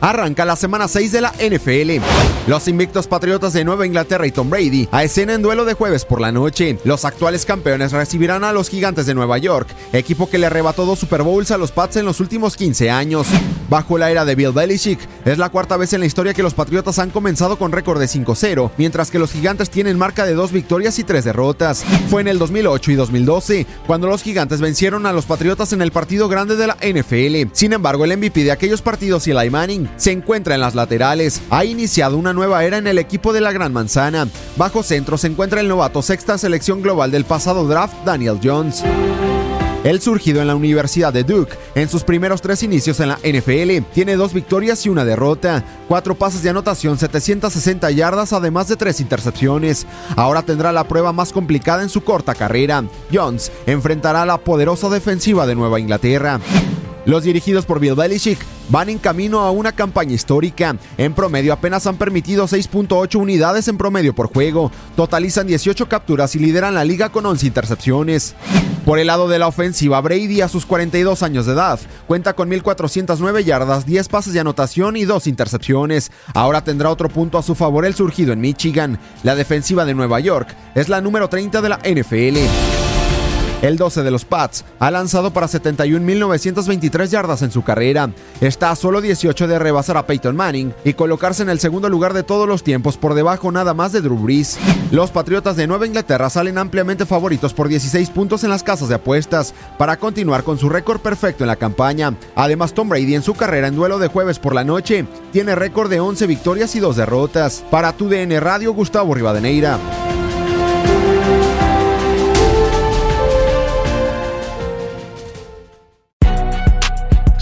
Arranca la semana 6 de la NFL. Los invictos Patriotas de Nueva Inglaterra y Tom Brady a escena en duelo de jueves por la noche. Los actuales campeones recibirán a los Gigantes de Nueva York, equipo que le arrebató dos Super Bowls a los Pats en los últimos 15 años. Bajo la era de Bill Belichick, es la cuarta vez en la historia que los Patriotas han comenzado con récord de 5-0, mientras que los Gigantes tienen marca de dos victorias y tres derrotas. Fue en el 2008 y 2012 cuando los Gigantes vencieron a los Patriotas en el partido grande de la NFL. Sin embargo, el MVP de aquellos partidos y Eli Manning se encuentra en las laterales. Ha iniciado una nueva era en el equipo de la Gran Manzana. Bajo centro se encuentra el novato sexta selección global del pasado draft, Daniel Jones. El surgido en la Universidad de Duke, en sus primeros tres inicios en la NFL, tiene dos victorias y una derrota, cuatro pases de anotación, 760 yardas, además de tres intercepciones. Ahora tendrá la prueba más complicada en su corta carrera. Jones enfrentará a la poderosa defensiva de Nueva Inglaterra. Los dirigidos por Bill Belichick van en camino a una campaña histórica. En promedio apenas han permitido 6.8 unidades en promedio por juego. Totalizan 18 capturas y lideran la liga con 11 intercepciones. Por el lado de la ofensiva, Brady a sus 42 años de edad cuenta con 1.409 yardas, 10 pases de anotación y 2 intercepciones. Ahora tendrá otro punto a su favor el surgido en Michigan. La defensiva de Nueva York es la número 30 de la NFL. El 12 de los Pats ha lanzado para 71.923 yardas en su carrera. Está a solo 18 de rebasar a Peyton Manning y colocarse en el segundo lugar de todos los tiempos por debajo nada más de Drew Brees. Los Patriotas de Nueva Inglaterra salen ampliamente favoritos por 16 puntos en las casas de apuestas para continuar con su récord perfecto en la campaña. Además, Tom Brady en su carrera en duelo de jueves por la noche tiene récord de 11 victorias y 2 derrotas. Para tu DN Radio, Gustavo Rivadeneira.